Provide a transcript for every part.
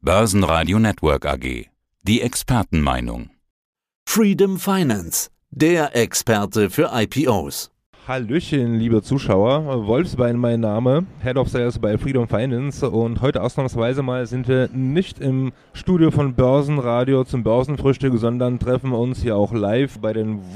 Börsenradio Network AG. Die Expertenmeinung. Freedom Finance, der Experte für IPOs. Hallöchen, liebe Zuschauer. Wolfsbein mein Name, Head of Sales bei Freedom Finance und heute ausnahmsweise mal sind wir nicht im Studio von Börsenradio zum Börsenfrühstück, sondern treffen uns hier auch live bei den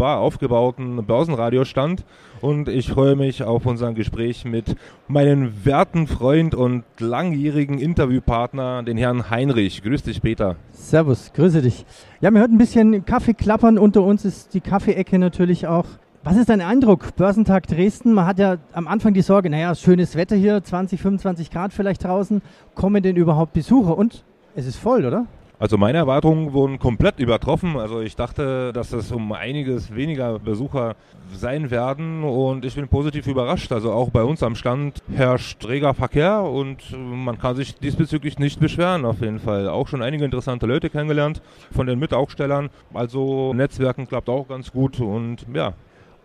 wunderbar aufgebauten Börsenradiostand und ich freue mich auf unser Gespräch mit meinem werten Freund und langjährigen Interviewpartner, den Herrn Heinrich. Grüß dich, Peter. Servus, grüße dich. Ja, man hört ein bisschen Kaffee klappern. Unter uns ist die Kaffeeecke natürlich auch was ist dein Eindruck? Börsentag Dresden, man hat ja am Anfang die Sorge, naja, schönes Wetter hier, 20, 25 Grad vielleicht draußen. Kommen denn überhaupt Besucher? Und es ist voll, oder? Also meine Erwartungen wurden komplett übertroffen. Also ich dachte, dass es um einiges weniger Besucher sein werden und ich bin positiv überrascht. Also auch bei uns am Stand herrscht reger Verkehr und man kann sich diesbezüglich nicht beschweren auf jeden Fall. Auch schon einige interessante Leute kennengelernt von den Mitaufstellern. Also Netzwerken klappt auch ganz gut und ja,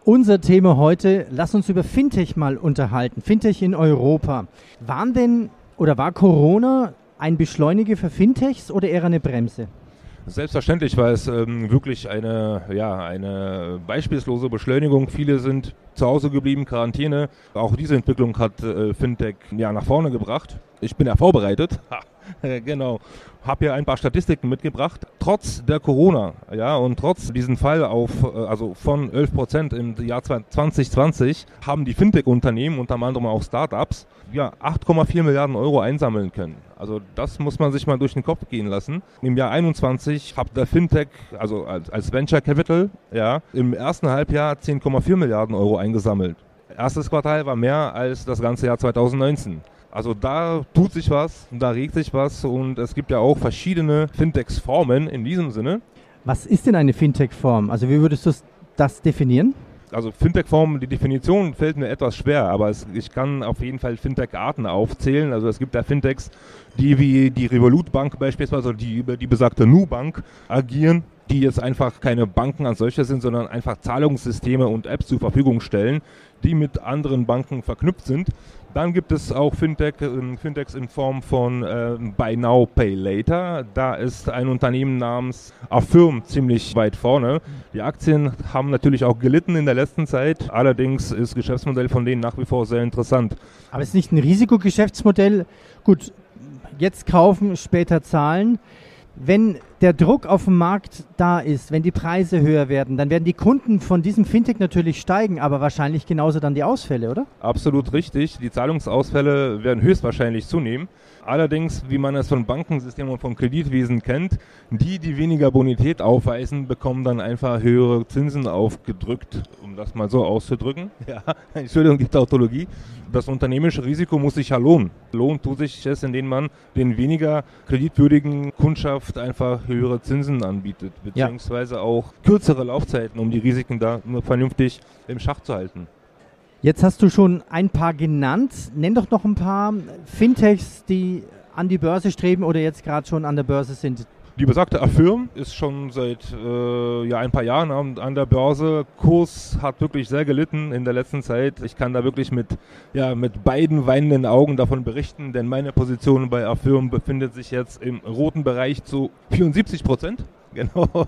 unser Thema heute, lass uns über Fintech mal unterhalten. Fintech in Europa. Waren denn oder war Corona ein Beschleuniger für Fintechs oder eher eine Bremse? Selbstverständlich war es ähm, wirklich eine, ja, eine beispiellose Beschleunigung. Viele sind zu Hause geblieben, Quarantäne. Auch diese Entwicklung hat äh, Fintech ja, nach vorne gebracht. Ich bin ja vorbereitet. genau. Habe hier ein paar Statistiken mitgebracht. Trotz der Corona, ja, und trotz diesem Fall auf, äh, also von 11 Prozent im Jahr 2020, haben die Fintech-Unternehmen, unter anderem auch Startups, ja, 8,4 Milliarden Euro einsammeln können. Also das muss man sich mal durch den Kopf gehen lassen. Im Jahr 21 hat der Fintech, also als, als Venture Capital, ja, im ersten Halbjahr 10,4 Milliarden Euro eingesammelt. Erstes Quartal war mehr als das ganze Jahr 2019. Also da tut sich was, da regt sich was und es gibt ja auch verschiedene Fintechs-Formen in diesem Sinne. Was ist denn eine Fintech-Form? Also wie würdest du das definieren? Also Fintech-Form, die Definition fällt mir etwas schwer, aber es, ich kann auf jeden Fall Fintech-Arten aufzählen. Also es gibt da Fintechs, die wie die Revolut Bank beispielsweise, die über die besagte Nu Bank agieren die jetzt einfach keine Banken als solche sind, sondern einfach Zahlungssysteme und Apps zur Verfügung stellen, die mit anderen Banken verknüpft sind. Dann gibt es auch Fintech, äh, Fintechs in Form von äh, Buy Now, Pay Later. Da ist ein Unternehmen namens Affirm ziemlich weit vorne. Die Aktien haben natürlich auch gelitten in der letzten Zeit. Allerdings ist das Geschäftsmodell von denen nach wie vor sehr interessant. Aber es ist nicht ein Risikogeschäftsmodell. Gut, jetzt kaufen, später zahlen. Wenn der Druck auf dem Markt da ist, wenn die Preise höher werden, dann werden die Kunden von diesem Fintech natürlich steigen, aber wahrscheinlich genauso dann die Ausfälle, oder? Absolut richtig. Die Zahlungsausfälle werden höchstwahrscheinlich zunehmen. Allerdings, wie man es von Bankensystemen und von Kreditwesen kennt, die, die weniger Bonität aufweisen, bekommen dann einfach höhere Zinsen aufgedrückt, um das mal so auszudrücken. Ja, Entschuldigung, die Tautologie. Das unternehmerische Risiko muss sich ja lohnen. Lohnt tut sich es, indem man den weniger kreditwürdigen Kundschaft einfach höhere Zinsen anbietet, beziehungsweise ja. auch kürzere Laufzeiten, um die Risiken da vernünftig im Schach zu halten. Jetzt hast du schon ein paar genannt. Nenn doch noch ein paar Fintechs, die an die Börse streben oder jetzt gerade schon an der Börse sind. Die besagte Affirm ist schon seit äh, ja, ein paar Jahren an, an, der Börse. Kurs hat wirklich sehr gelitten in der letzten Zeit. Ich kann da wirklich mit, ja, mit beiden weinenden Augen davon berichten, denn meine Position bei Affirm befindet sich jetzt im roten Bereich zu 74 Prozent. Genau.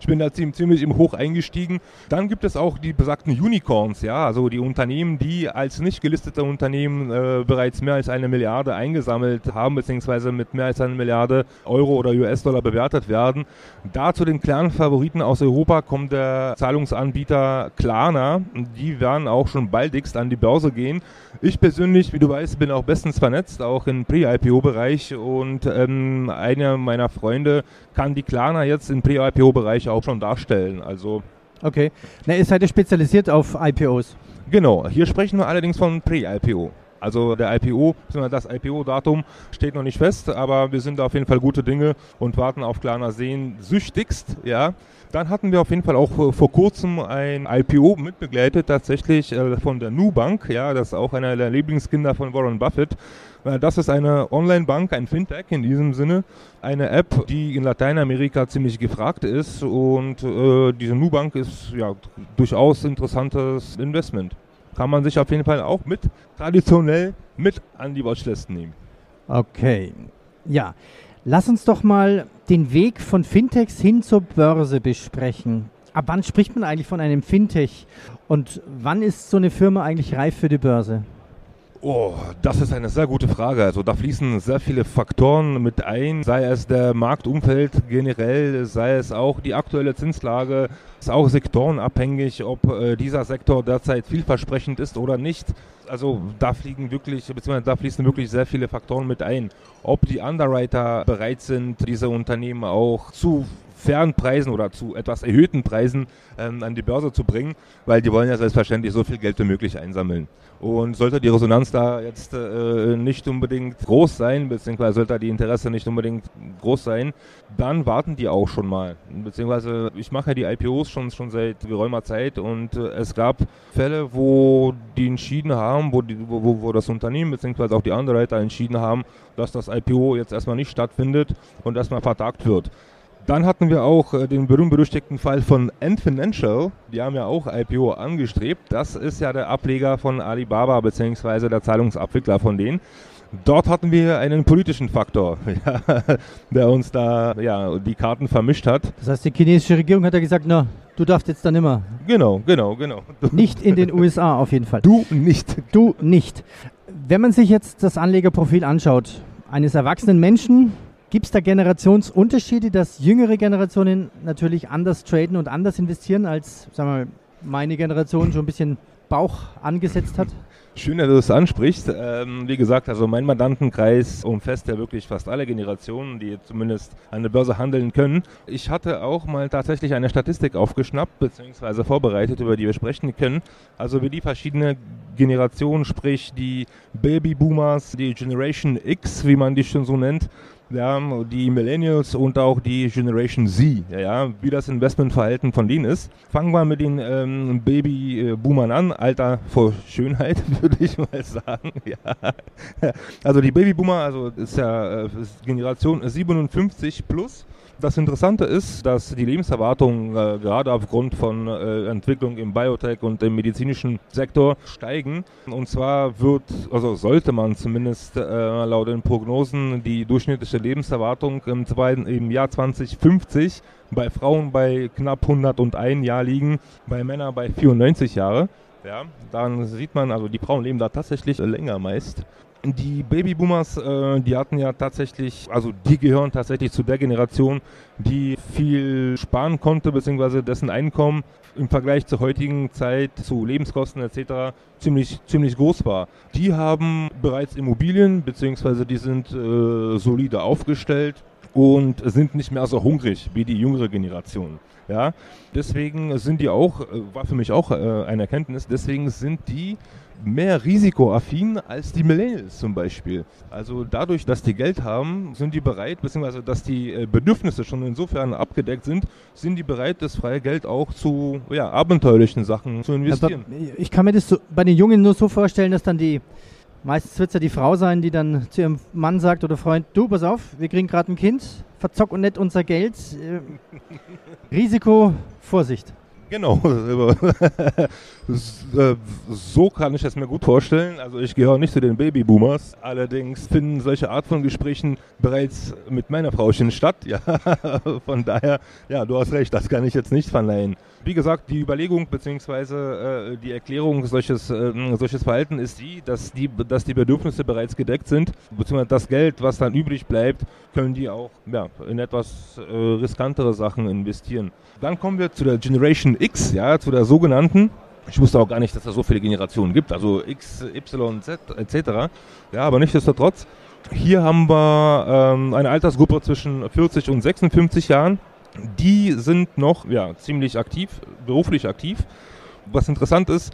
Ich bin da ziemlich im Hoch eingestiegen. Dann gibt es auch die besagten Unicorns, ja, also die Unternehmen, die als nicht gelistete Unternehmen äh, bereits mehr als eine Milliarde eingesammelt haben, beziehungsweise mit mehr als eine Milliarde Euro oder US-Dollar bewertet werden. Da zu den klaren Favoriten aus Europa kommt der Zahlungsanbieter Klarna. Die werden auch schon baldigst an die Börse gehen. Ich persönlich, wie du weißt, bin auch bestens vernetzt, auch im Pre-IPO-Bereich und ähm, einer meiner Freunde kann die Klarna jetzt im Pre-IPO-Bereich auch schon darstellen. Also okay. Na, ihr seid ja spezialisiert auf IPOs. Genau, hier sprechen wir allerdings von Pre-IPO. Also der IPO, das IPO-Datum steht noch nicht fest, aber wir sind auf jeden Fall gute Dinge und warten auf Klarna Sehen süchtigst, ja. Dann hatten wir auf jeden Fall auch vor kurzem ein IPO mitbegleitet, tatsächlich äh, von der Nubank, ja, das ist auch einer der Lieblingskinder von Warren Buffett. Äh, das ist eine Online-Bank, ein Fintech in diesem Sinne, eine App, die in Lateinamerika ziemlich gefragt ist und äh, diese Nubank ist ja durchaus interessantes Investment. Kann man sich auf jeden Fall auch mit traditionell mit an die Watchlist nehmen. Okay. Ja, lass uns doch mal den Weg von Fintechs hin zur Börse besprechen. Ab wann spricht man eigentlich von einem Fintech und wann ist so eine Firma eigentlich reif für die Börse? Oh, das ist eine sehr gute Frage. Also da fließen sehr viele Faktoren mit ein, sei es der Marktumfeld generell, sei es auch die aktuelle Zinslage, ist auch sektorenabhängig, ob äh, dieser Sektor derzeit vielversprechend ist oder nicht. Also da fliegen wirklich, beziehungsweise da fließen wirklich sehr viele Faktoren mit ein. Ob die Underwriter bereit sind, diese Unternehmen auch zu fairen Preisen oder zu etwas erhöhten Preisen ähm, an die Börse zu bringen, weil die wollen ja selbstverständlich so viel Geld wie möglich einsammeln. Und sollte die Resonanz da jetzt äh, nicht unbedingt groß sein, beziehungsweise sollte die Interesse nicht unbedingt groß sein, dann warten die auch schon mal. Beziehungsweise ich mache ja die IPOs schon, schon seit geräumer Zeit und äh, es gab Fälle, wo die entschieden haben, wo, die, wo, wo das Unternehmen beziehungsweise auch die Underwriter entschieden haben, dass das IPO jetzt erstmal nicht stattfindet und erstmal vertagt wird. Dann hatten wir auch äh, den berühmt-berüchtigten Fall von Ant Financial. Die haben ja auch IPO angestrebt. Das ist ja der Ableger von Alibaba beziehungsweise der Zahlungsabwickler von denen. Dort hatten wir einen politischen Faktor, ja, der uns da ja, die Karten vermischt hat. Das heißt, die chinesische Regierung hat ja gesagt, na, du darfst jetzt dann immer. Genau, genau, genau. Nicht in den USA auf jeden Fall. Du nicht. Du nicht. Wenn man sich jetzt das Anlegerprofil anschaut, eines erwachsenen Menschen, Gibt es da Generationsunterschiede, dass jüngere Generationen natürlich anders traden und anders investieren, als sagen wir, meine Generation schon ein bisschen Bauch angesetzt hat? Schön, dass du das ansprichst. Ähm, wie gesagt, also mein Mandantenkreis umfasst ja wirklich fast alle Generationen, die zumindest an der Börse handeln können. Ich hatte auch mal tatsächlich eine Statistik aufgeschnappt bzw. vorbereitet, über die wir sprechen können. Also wie die verschiedenen Generationen, sprich die Babyboomers, die Generation X, wie man die schon so nennt, ja, die Millennials und auch die Generation Z, ja, wie das Investmentverhalten von denen ist. Fangen wir mit den ähm, Babyboomern an, Alter vor Schönheit, würde ich mal sagen. Ja. Also die Babyboomer, also ist ja äh, ist Generation 57 plus. Das Interessante ist, dass die Lebenserwartungen äh, gerade aufgrund von äh, Entwicklung im Biotech und im medizinischen Sektor steigen. Und zwar wird, also sollte man zumindest äh, laut den Prognosen die durchschnittliche Lebenserwartung im, zweiten, im Jahr 2050 bei Frauen bei knapp 101 Jahr liegen, bei Männern bei 94 Jahre. Ja, dann sieht man, also die Frauen leben da tatsächlich länger meist. Die Babyboomers, äh, die hatten ja tatsächlich, also die gehören tatsächlich zu der Generation, die viel sparen konnte, beziehungsweise dessen Einkommen im Vergleich zur heutigen Zeit, zu Lebenskosten etc. ziemlich, ziemlich groß war. Die haben bereits Immobilien, beziehungsweise die sind äh, solide aufgestellt und sind nicht mehr so hungrig wie die jüngere Generation. Ja, deswegen sind die auch, äh, war für mich auch äh, eine Erkenntnis, deswegen sind die mehr risikoaffin als die Millennials zum Beispiel. Also dadurch, dass die Geld haben, sind die bereit, beziehungsweise dass die äh, Bedürfnisse schon insofern abgedeckt sind, sind die bereit, das freie Geld auch zu ja, abenteuerlichen Sachen zu investieren. Aber ich kann mir das so, bei den Jungen nur so vorstellen, dass dann die, meistens wird es ja die Frau sein, die dann zu ihrem Mann sagt oder Freund, du, pass auf, wir kriegen gerade ein Kind, verzock und nicht unser Geld. Äh, Risiko, Vorsicht. Genau, so kann ich es mir gut vorstellen. Also ich gehöre nicht zu den Babyboomers. Allerdings finden solche Art von Gesprächen bereits mit meiner Frauchen statt. Ja, von daher, ja, du hast recht, das kann ich jetzt nicht verleihen. Wie gesagt, die Überlegung bzw. Äh, die Erklärung solches, äh, solches Verhalten ist die dass, die, dass die Bedürfnisse bereits gedeckt sind, beziehungsweise das Geld, was dann übrig bleibt, können die auch ja, in etwas äh, riskantere Sachen investieren. Dann kommen wir zu der Generation X, ja, zu der sogenannten. Ich wusste auch gar nicht, dass es so viele Generationen gibt, also X, Y, Z etc. Ja, aber nichtsdestotrotz. Hier haben wir ähm, eine Altersgruppe zwischen 40 und 56 Jahren. Die sind noch ja, ziemlich aktiv, beruflich aktiv. Was interessant ist,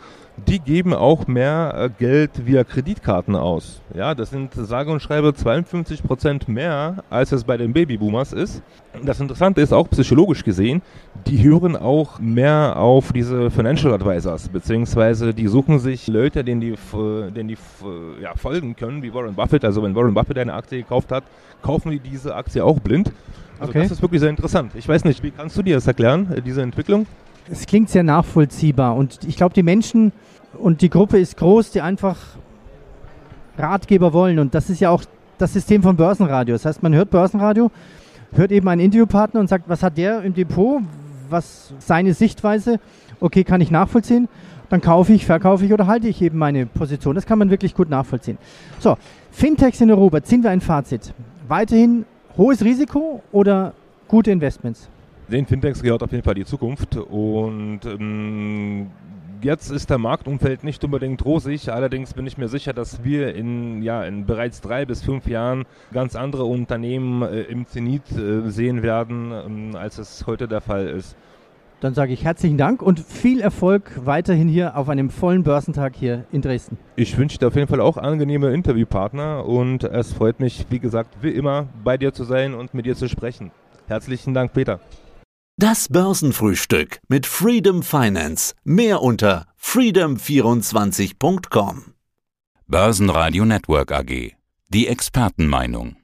die geben auch mehr äh, Geld via Kreditkarten aus. Ja, das sind sage und schreibe 52 Prozent mehr, als es bei den Babyboomers ist. Das Interessante ist auch psychologisch gesehen, die hören auch mehr auf diese Financial Advisors, beziehungsweise die suchen sich Leute, denen die, denen die ja, folgen können, wie Warren Buffett. Also wenn Warren Buffett eine Aktie gekauft hat, kaufen die diese Aktie auch blind. Also okay. das ist wirklich sehr interessant. Ich weiß nicht, wie kannst du dir das erklären, äh, diese Entwicklung? Es klingt sehr nachvollziehbar und ich glaube, die Menschen und die Gruppe ist groß, die einfach Ratgeber wollen und das ist ja auch das System von Börsenradio. Das heißt, man hört Börsenradio, hört eben einen Interviewpartner und sagt, was hat der im Depot, was seine Sichtweise, okay, kann ich nachvollziehen, dann kaufe ich, verkaufe ich oder halte ich eben meine Position. Das kann man wirklich gut nachvollziehen. So, Fintechs in Europa, ziehen wir ein Fazit. Weiterhin hohes Risiko oder gute Investments? Den Fintechs gehört auf jeden Fall die Zukunft und ähm, jetzt ist der Marktumfeld nicht unbedingt rosig. Allerdings bin ich mir sicher, dass wir in, ja, in bereits drei bis fünf Jahren ganz andere Unternehmen äh, im Zenit äh, sehen werden, ähm, als es heute der Fall ist. Dann sage ich herzlichen Dank und viel Erfolg weiterhin hier auf einem vollen Börsentag hier in Dresden. Ich wünsche dir auf jeden Fall auch angenehme Interviewpartner und es freut mich, wie gesagt, wie immer bei dir zu sein und mit dir zu sprechen. Herzlichen Dank, Peter. Das Börsenfrühstück mit Freedom Finance. Mehr unter freedom24.com. Börsenradio Network AG. Die Expertenmeinung.